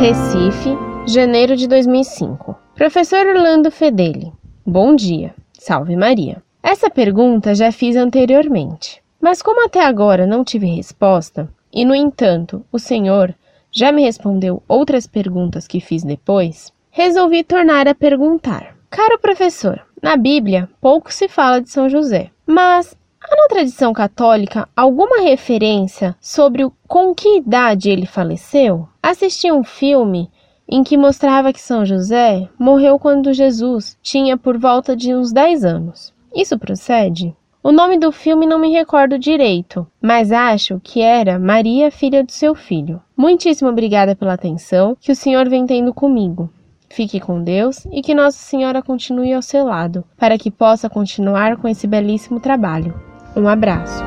Recife, janeiro de 2005. Professor Orlando Fedeli. Bom dia. Salve Maria. Essa pergunta já fiz anteriormente, mas como até agora não tive resposta, e no entanto o senhor já me respondeu outras perguntas que fiz depois, resolvi tornar a perguntar. Caro professor, na Bíblia pouco se fala de São José, mas há na tradição católica alguma referência sobre com que idade ele faleceu? Assisti um filme em que mostrava que São José morreu quando Jesus tinha por volta de uns 10 anos. Isso procede? O nome do filme não me recordo direito, mas acho que era Maria, filha do seu filho. Muitíssimo obrigada pela atenção que o senhor vem tendo comigo. Fique com Deus e que Nossa Senhora continue ao seu lado, para que possa continuar com esse belíssimo trabalho. Um abraço.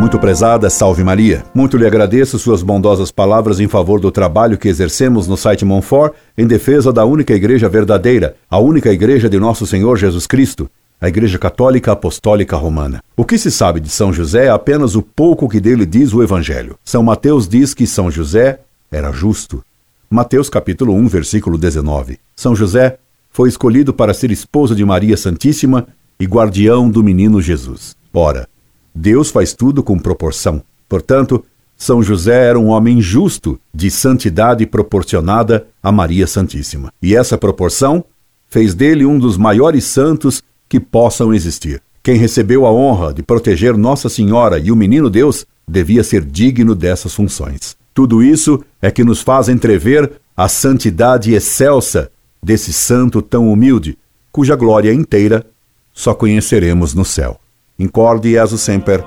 Muito prezada, salve Maria. Muito lhe agradeço suas bondosas palavras em favor do trabalho que exercemos no site Monfort em defesa da única igreja verdadeira, a única igreja de nosso Senhor Jesus Cristo, a Igreja Católica Apostólica Romana. O que se sabe de São José é apenas o pouco que dele diz o Evangelho. São Mateus diz que São José era justo. Mateus capítulo 1, versículo 19. São José foi escolhido para ser esposo de Maria Santíssima e guardião do menino Jesus. Ora, Deus faz tudo com proporção. Portanto, São José era um homem justo, de santidade proporcionada a Maria Santíssima. E essa proporção fez dele um dos maiores santos que possam existir. Quem recebeu a honra de proteger Nossa Senhora e o menino Deus devia ser digno dessas funções. Tudo isso é que nos faz entrever a santidade excelsa desse santo tão humilde, cuja glória inteira só conheceremos no céu. Incorde Jesus Semper,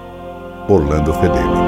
Orlando Fedeli.